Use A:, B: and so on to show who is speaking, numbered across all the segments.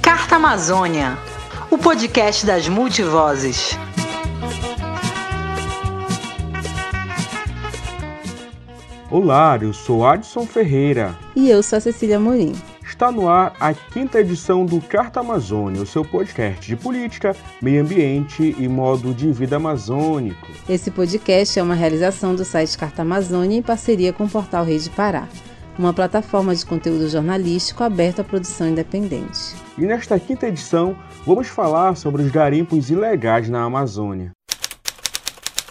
A: Carta Amazônia, o podcast das multivozes.
B: Olá, eu sou Adson Ferreira.
C: E eu sou a Cecília Morim.
B: Está no ar a quinta edição do Carta Amazônia, o seu podcast de política, meio ambiente e modo de vida amazônico.
C: Esse podcast é uma realização do site Carta Amazônia em parceria com o portal Rede Pará, uma plataforma de conteúdo jornalístico aberta à produção independente.
B: E nesta quinta edição, vamos falar sobre os garimpos ilegais na Amazônia.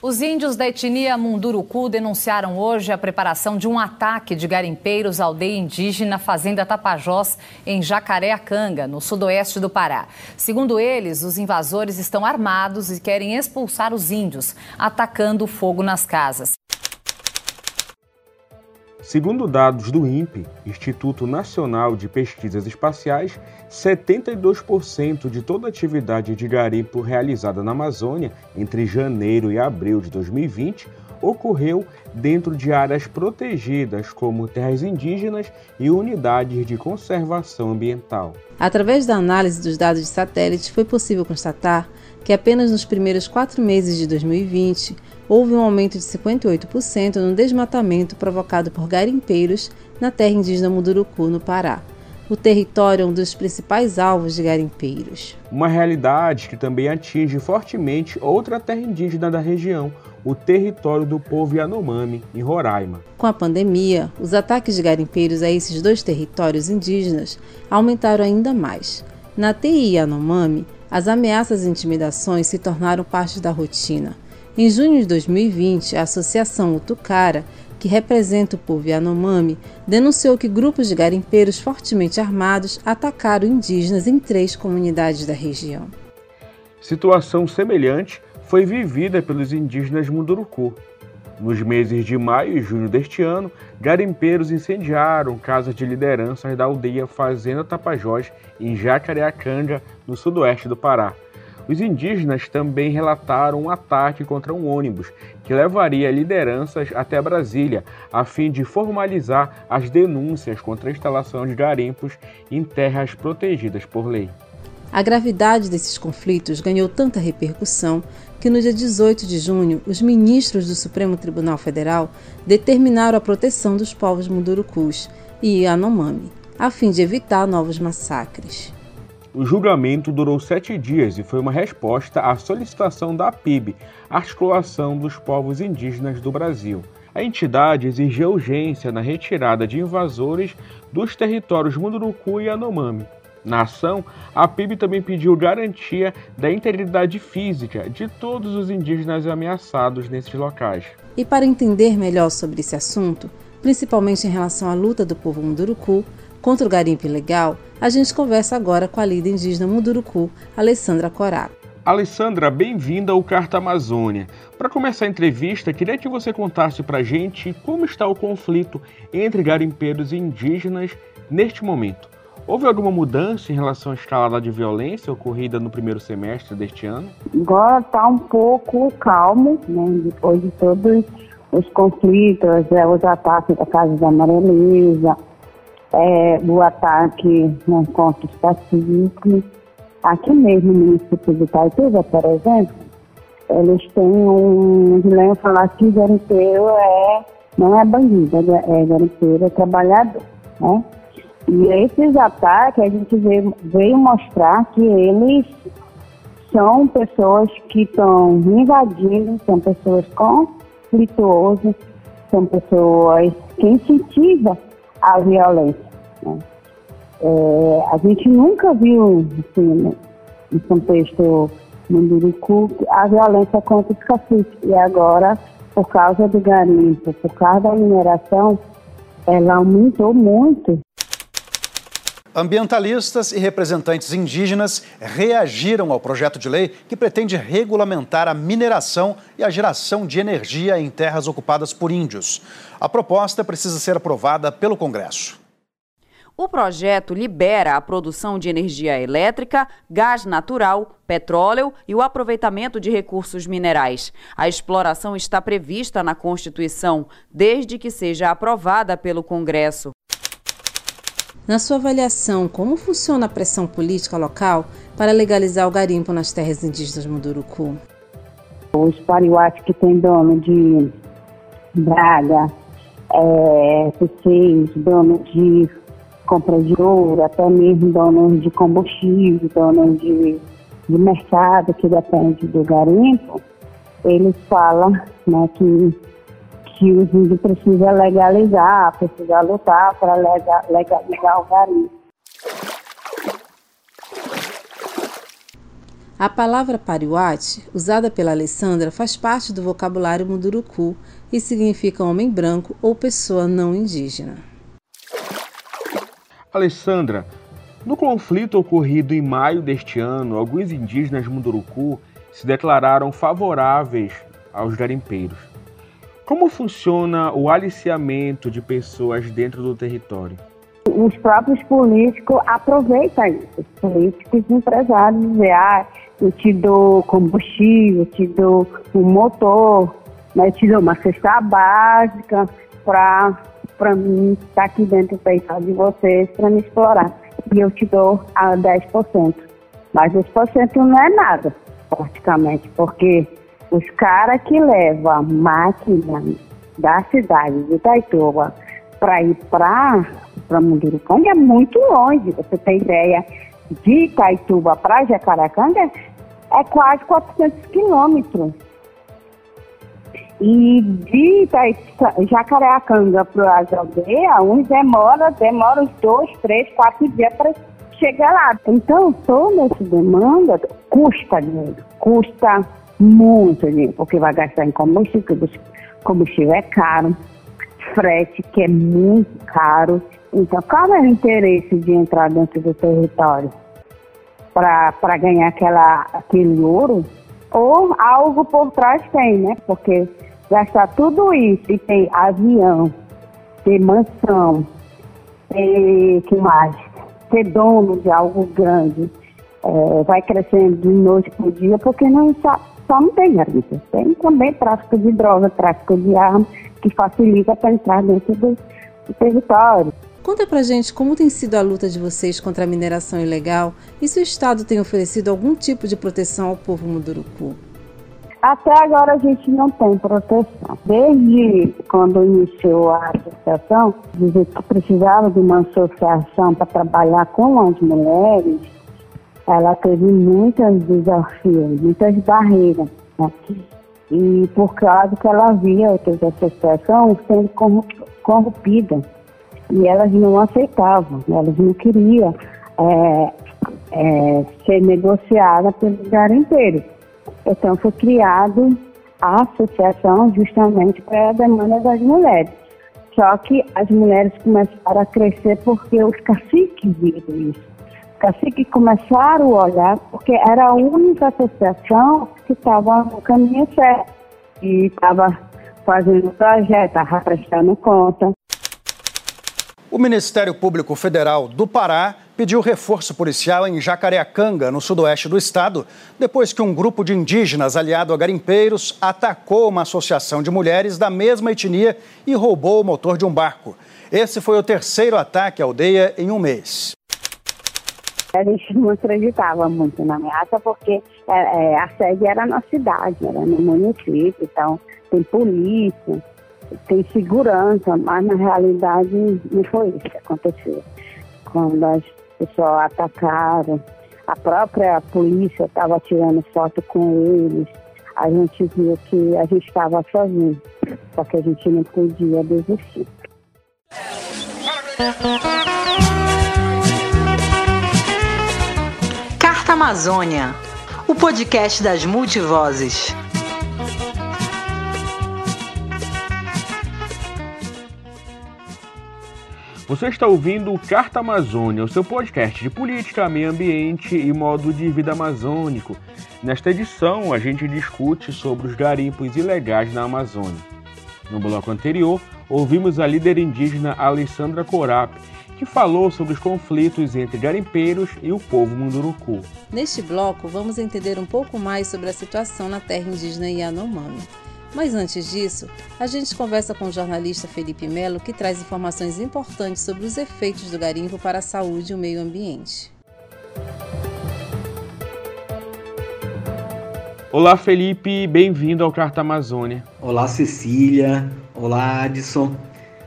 D: Os índios da etnia Munduruku denunciaram hoje a preparação de um ataque de garimpeiros à aldeia indígena Fazenda Tapajós, em Jacareacanga, no sudoeste do Pará. Segundo eles, os invasores estão armados e querem expulsar os índios, atacando fogo nas casas.
B: Segundo dados do INPE, Instituto Nacional de Pesquisas Espaciais, 72% de toda a atividade de garimpo realizada na Amazônia entre janeiro e abril de 2020 ocorreu dentro de áreas protegidas, como terras indígenas e unidades de conservação ambiental.
C: Através da análise dos dados de satélite, foi possível constatar que apenas nos primeiros quatro meses de 2020 houve um aumento de 58% no desmatamento provocado por garimpeiros na terra indígena Mudurucu, no Pará. O território é um dos principais alvos de garimpeiros.
B: Uma realidade que também atinge fortemente outra terra indígena da região, o território do povo Yanomami, em Roraima.
C: Com a pandemia, os ataques de garimpeiros a esses dois territórios indígenas aumentaram ainda mais. Na TI Yanomami, as ameaças e intimidações se tornaram parte da rotina. Em junho de 2020, a Associação Utucara, que representa o povo Yanomami, denunciou que grupos de garimpeiros fortemente armados atacaram indígenas em três comunidades da região.
B: Situação semelhante foi vivida pelos indígenas Munduruku. Nos meses de maio e junho deste ano, garimpeiros incendiaram casas de lideranças da aldeia Fazenda Tapajós, em Jacareacanga, no sudoeste do Pará. Os indígenas também relataram um ataque contra um ônibus que levaria lideranças até Brasília, a fim de formalizar as denúncias contra a instalação de garimpos em terras protegidas por lei.
C: A gravidade desses conflitos ganhou tanta repercussão que no dia 18 de junho, os ministros do Supremo Tribunal Federal determinaram a proteção dos povos Mundurucus e Yanomami, a fim de evitar novos massacres.
B: O julgamento durou sete dias e foi uma resposta à solicitação da PIB, Articulação dos Povos Indígenas do Brasil. A entidade exigiu urgência na retirada de invasores dos territórios Munduruku e Yanomami. Na ação, a PIB também pediu garantia da integridade física de todos os indígenas ameaçados nesses locais.
C: E para entender melhor sobre esse assunto, principalmente em relação à luta do povo Munduruku contra o garimpo ilegal, a gente conversa agora com a líder indígena Munduruku, Alessandra Corá.
B: Alessandra, bem-vinda ao Carta Amazônia. Para começar a entrevista, queria que você contasse para a gente como está o conflito entre garimpeiros e indígenas neste momento. Houve alguma mudança em relação à escalada de violência ocorrida no primeiro semestre deste ano?
E: Agora está um pouco calmo, né, depois de todos os conflitos, é, os ataques da Casa da Amareleza, é, o ataque contra os pacíficos. Aqui mesmo no município de Itaituba, por exemplo, eles têm um dilema falar que garimpeiro é, não é bandido, é garimpeiro, é trabalhador, né? E esses ataques a gente veio, veio mostrar que eles são pessoas que estão invadindo, são pessoas conflituosas, são pessoas que incentivam a violência. Né? É, a gente nunca viu, assim, no contexto munduruku, a violência contra os caciques. E agora, por causa do garimpo, por causa da mineração, ela aumentou muito.
F: Ambientalistas e representantes indígenas reagiram ao projeto de lei que pretende regulamentar a mineração e a geração de energia em terras ocupadas por índios. A proposta precisa ser aprovada pelo Congresso.
G: O projeto libera a produção de energia elétrica, gás natural, petróleo e o aproveitamento de recursos minerais. A exploração está prevista na Constituição, desde que seja aprovada pelo Congresso.
C: Na sua avaliação, como funciona a pressão política local para legalizar o garimpo nas terras indígenas Munduruku?
E: Os pariuates que têm dono de Braga, é, dono de compra de ouro, até mesmo donos de combustível, donos de, de mercado, que depende do garimpo, eles falam né, que, que os índios precisam legalizar, precisam lutar para legalizar o garimpo.
C: A palavra pariuate, usada pela Alessandra, faz parte do vocabulário munduruku e significa homem branco ou pessoa não indígena.
B: Alessandra, no conflito ocorrido em maio deste ano, alguns indígenas Munduruku se declararam favoráveis aos garimpeiros. Como funciona o aliciamento de pessoas dentro do território?
E: Os próprios políticos aproveitam isso. Os políticos empresários dizem, ah, eu te dou combustível, te dou um motor, né, eu te dou uma cesta básica para para mim estar tá aqui dentro do peito de vocês para me explorar. E eu te dou a 10%. Mas 10% não é nada, praticamente, porque os caras que levam máquina da cidade de Itaituba para ir para Mundurucanga é muito longe. Você tem ideia, de Itaituba para Jacaracanga é quase 400 quilômetros. E de Jacareacanga para as aldeias, uns demora, demora uns dois, três, quatro dias para chegar lá. Então, toda essa demanda custa dinheiro, custa muito dinheiro, porque vai gastar em combustível, combustível é caro, frete que é muito caro. Então, qual é o interesse de entrar dentro do território? Para ganhar aquela, aquele ouro? Ou algo por trás tem, né? Porque gastar tudo isso e tem avião, ter mansão, ter que mais? Ter dono de algo grande, é, vai crescendo de noite por dia, porque não só, só não tem garimpo, tem também tráfico de droga, tráfico de armas, que facilita para entrar dentro do, do território.
C: Conta pra gente como tem sido a luta de vocês contra a mineração ilegal e se o Estado tem oferecido algum tipo de proteção ao povo Munduruku.
E: Até agora a gente não tem proteção. Desde quando iniciou a associação, dizer que precisava de uma associação para trabalhar com as mulheres, ela teve muitos desafios, muitas barreiras. Né? E por causa que ela via outras associações sendo corrompidas. E elas não aceitavam, elas não queriam é, é, ser negociadas pelos garimpeiros. Então foi criado a associação justamente para a demanda das mulheres. Só que as mulheres começaram a crescer porque os caciques viram isso. Os caciques começaram a olhar porque era a única associação que estava no caminho certo e estava fazendo projeto, estava prestando conta.
F: O Ministério Público Federal do Pará pediu reforço policial em Jacareacanga, no sudoeste do estado, depois que um grupo de indígenas aliado a garimpeiros atacou uma associação de mulheres da mesma etnia e roubou o motor de um barco. Esse foi o terceiro ataque à aldeia em um mês.
E: A gente não acreditava muito na ameaça porque é, é, a sede era na cidade, era no município, então tem polícia, tem segurança, mas na realidade não foi isso que aconteceu. Quando as pessoal atacaram, a própria polícia estava tirando foto com eles, a gente viu que a gente estava sozinho, só que a gente não podia desistir.
A: Amazônia, o podcast das multivozes.
B: Você está ouvindo o Carta Amazônia, o seu podcast de política, meio ambiente e modo de vida amazônico. Nesta edição, a gente discute sobre os garimpos ilegais na Amazônia. No bloco anterior, ouvimos a líder indígena Alessandra Corap, que falou sobre os conflitos entre garimpeiros e o povo munduruku.
C: Neste bloco, vamos entender um pouco mais sobre a situação na terra indígena Yanomami. Mas antes disso, a gente conversa com o jornalista Felipe Melo, que traz informações importantes sobre os efeitos do garimpo para a saúde e o meio ambiente.
B: Olá, Felipe, bem-vindo ao Carta Amazônia.
H: Olá, Cecília. Olá, Adson.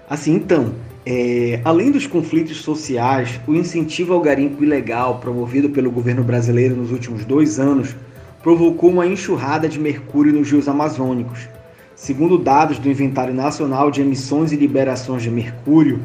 H: Assim, então, é, além dos conflitos sociais, o incentivo ao garimpo ilegal promovido pelo governo brasileiro nos últimos dois anos provocou uma enxurrada de mercúrio nos rios amazônicos. Segundo dados do Inventário Nacional de Emissões e Liberações de Mercúrio,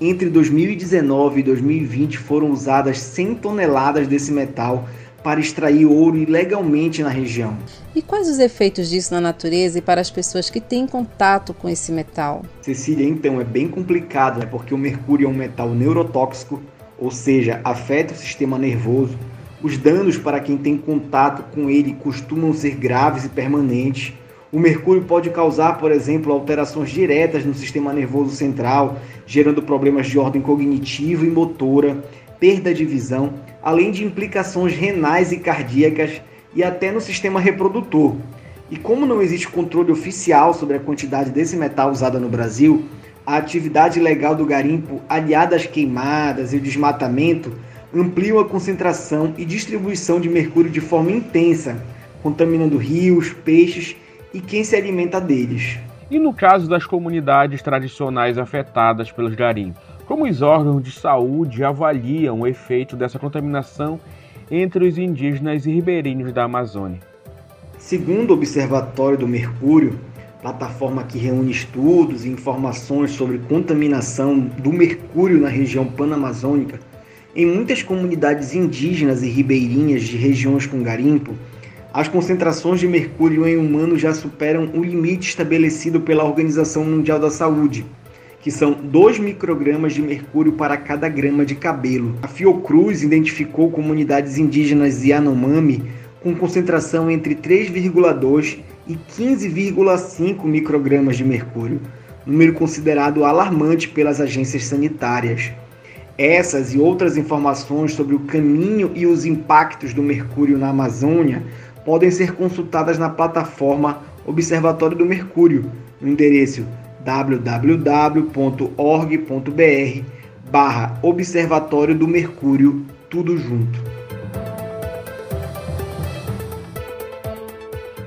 H: entre 2019 e 2020 foram usadas 100 toneladas desse metal para extrair ouro ilegalmente na região.
C: E quais os efeitos disso na natureza e para as pessoas que têm contato com esse metal?
H: Cecília, então é bem complicado, né? porque o mercúrio é um metal neurotóxico, ou seja, afeta o sistema nervoso. Os danos para quem tem contato com ele costumam ser graves e permanentes. O mercúrio pode causar, por exemplo, alterações diretas no sistema nervoso central, gerando problemas de ordem cognitiva e motora, perda de visão além de implicações renais e cardíacas e até no sistema reprodutor. E como não existe controle oficial sobre a quantidade desse metal usada no Brasil, a atividade legal do garimpo, aliada às queimadas e o desmatamento, ampliam a concentração e distribuição de mercúrio de forma intensa, contaminando rios, peixes e quem se alimenta deles.
B: E no caso das comunidades tradicionais afetadas pelos garimpos? Como os órgãos de saúde avaliam o efeito dessa contaminação entre os indígenas e ribeirinhos da Amazônia?
H: Segundo o Observatório do Mercúrio, plataforma que reúne estudos e informações sobre contaminação do mercúrio na região panamazônica, em muitas comunidades indígenas e ribeirinhas de regiões com garimpo, as concentrações de mercúrio em humanos já superam o limite estabelecido pela Organização Mundial da Saúde, que são 2 microgramas de mercúrio para cada grama de cabelo. A Fiocruz identificou comunidades indígenas Yanomami com concentração entre 3,2 e 15,5 microgramas de mercúrio, número considerado alarmante pelas agências sanitárias. Essas e outras informações sobre o caminho e os impactos do mercúrio na Amazônia podem ser consultadas na plataforma Observatório do Mercúrio, no endereço www.org.br barra Observatório do Mercúrio, tudo junto.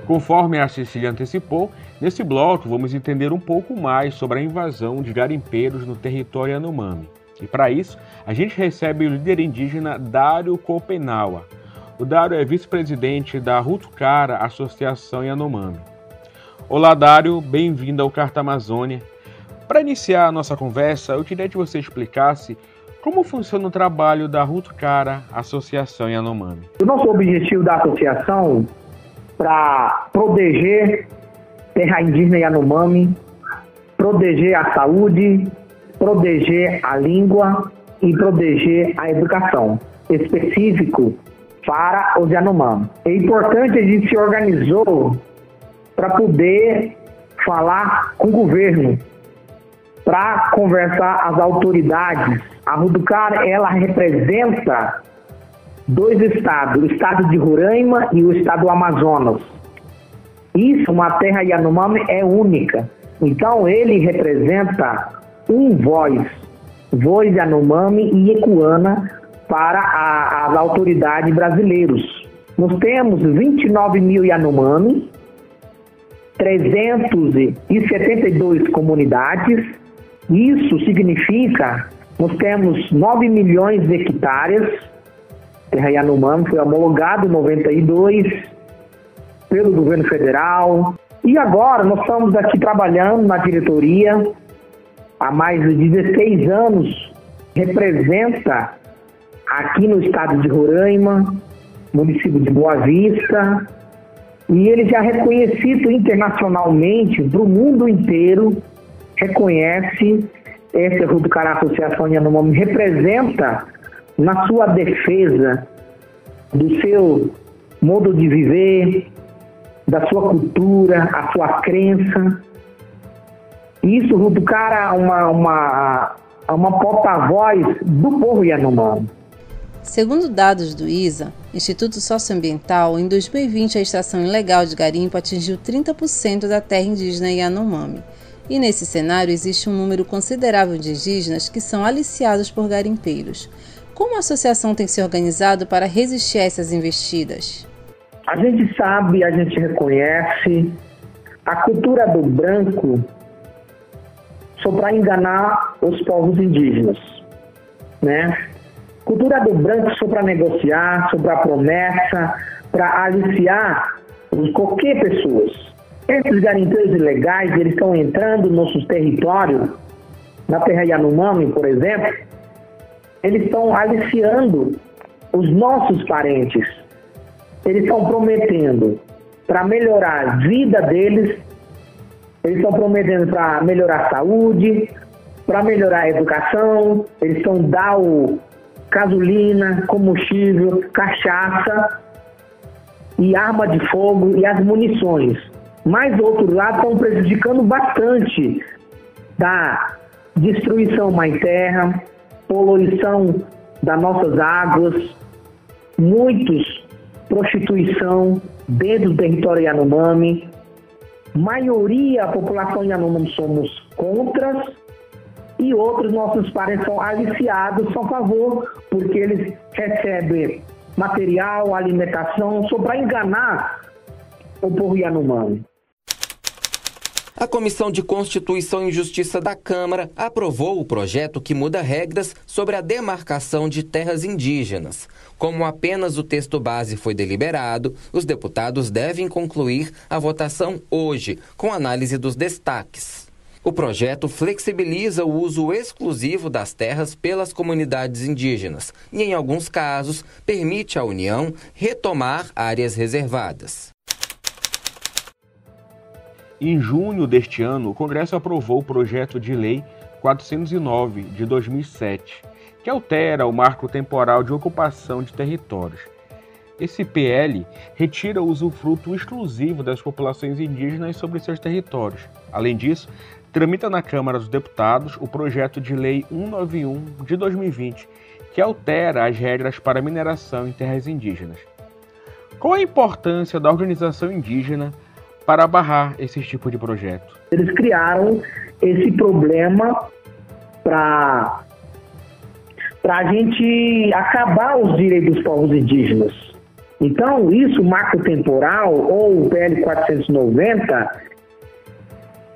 B: Conforme a Cecília antecipou, nesse bloco vamos entender um pouco mais sobre a invasão de garimpeiros no território Yanomami. E para isso, a gente recebe o líder indígena Dário Copenaua. O Dário é vice-presidente da Rutucara Associação Yanomami. Olá, Dário, bem-vindo ao Carta Amazônia. Para iniciar a nossa conversa, eu queria que você explicasse como funciona o trabalho da Rutucara Associação Yanomami.
I: O nosso objetivo da associação para proteger terra indígena Yanomami, proteger a saúde, proteger a língua e proteger a educação específico para os Yanomami. É importante a gente se organizou para poder falar com o governo, para conversar as autoridades. A Ruducar, ela representa dois estados, o estado de Roraima e o estado do Amazonas. Isso, uma terra Yanomami é única. Então, ele representa um voz, voz Yanomami e Ecuana para a, as autoridades brasileiras. Nós temos 29 mil Yanomami, 372 comunidades. Isso significa nós temos 9 milhões de hectares. Terra Yanomami foi homologado em 92 pelo governo federal. E agora nós estamos aqui trabalhando na diretoria há mais de 16 anos. Representa aqui no estado de Roraima, município de Boa Vista, e ele já é reconhecido internacionalmente, para o mundo inteiro, reconhece essa Ruducará Associação Yanomami, representa na sua defesa do seu modo de viver, da sua cultura, a sua crença. isso do cara uma, uma, uma porta-voz do povo Yanomami.
C: Segundo dados do ISA, Instituto Socioambiental, em 2020 a extração ilegal de garimpo atingiu 30% da terra indígena Yanomami. E nesse cenário existe um número considerável de indígenas que são aliciados por garimpeiros. Como a associação tem se organizado para resistir a essas investidas?
I: A gente sabe, a gente reconhece a cultura do branco só para enganar os povos indígenas, né? Cultura do branco só para negociar, só para promessa, para aliciar qualquer pessoas. Esses garimpeiros ilegais, eles estão entrando no nosso território, na terra Yanomami, por exemplo, eles estão aliciando os nossos parentes. Eles estão prometendo para melhorar a vida deles, eles estão prometendo para melhorar a saúde, para melhorar a educação, eles estão dar o gasolina, combustível, cachaça e arma de fogo e as munições. Mas do outro lado estão prejudicando bastante da destruição mãe terra, poluição das nossas águas, muitos prostituição dentro do território Yanomami. Maioria, a população Yanomami somos contra e outros nossos parentes são aliciados, a favor, porque eles recebem material, alimentação, só para enganar o povo Yanomami.
J: A Comissão de Constituição e Justiça da Câmara aprovou o projeto que muda regras sobre a demarcação de terras indígenas. Como apenas o texto base foi deliberado, os deputados devem concluir a votação hoje, com análise dos destaques. O projeto flexibiliza o uso exclusivo das terras pelas comunidades indígenas e, em alguns casos, permite à União retomar áreas reservadas.
B: Em junho deste ano, o Congresso aprovou o projeto de lei 409 de 2007, que altera o marco temporal de ocupação de territórios. Esse PL retira o usufruto exclusivo das populações indígenas sobre seus territórios. Além disso, tramita na Câmara dos Deputados o projeto de lei 191 de 2020, que altera as regras para mineração em terras indígenas. Qual a importância da organização indígena para barrar esse tipo de projeto?
I: Eles criaram esse problema para para a gente acabar os direitos dos povos indígenas. Então, isso, marco temporal, ou o PL 490,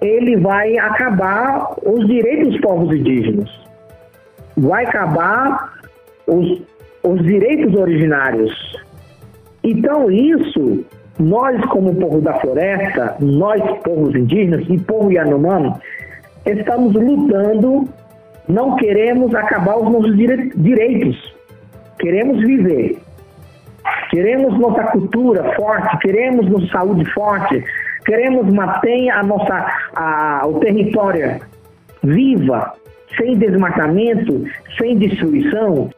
I: ele vai acabar os direitos dos povos indígenas. Vai acabar os, os direitos originários. Então, isso nós, como povo da floresta, nós, povos indígenas e povo Yanomami, estamos lutando, não queremos acabar os nossos direitos. Queremos viver. Queremos nossa cultura forte, queremos nossa saúde forte, queremos manter a nossa, a, o território viva, sem desmatamento, sem destruição.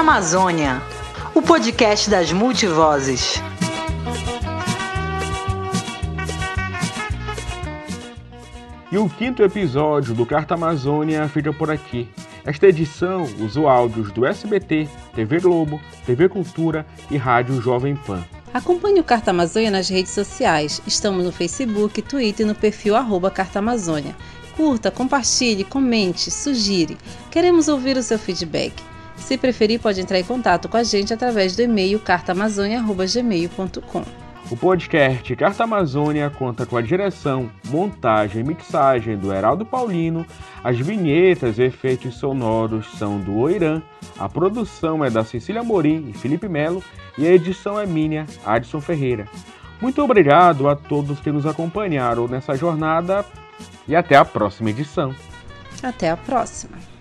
A: Amazônia, o podcast das multivozes.
B: E o quinto episódio do Carta Amazônia fica por aqui. Esta edição usou áudios do SBT, TV Globo, TV Cultura e Rádio Jovem Pan.
C: Acompanhe o Carta Amazônia nas redes sociais. Estamos no Facebook, Twitter e no perfil arroba Carta Amazônia. Curta, compartilhe, comente, sugire. Queremos ouvir o seu feedback. Se preferir, pode entrar em contato com a gente através do e-mail cartaamazônia.gmail.com.
B: O podcast Carta Amazônia conta com a direção, montagem e mixagem do Heraldo Paulino, as vinhetas e efeitos sonoros são do Oirã, a produção é da Cecília Morim e Felipe Melo e a edição é minha, Adson Ferreira. Muito obrigado a todos que nos acompanharam nessa jornada e até a próxima edição.
C: Até a próxima.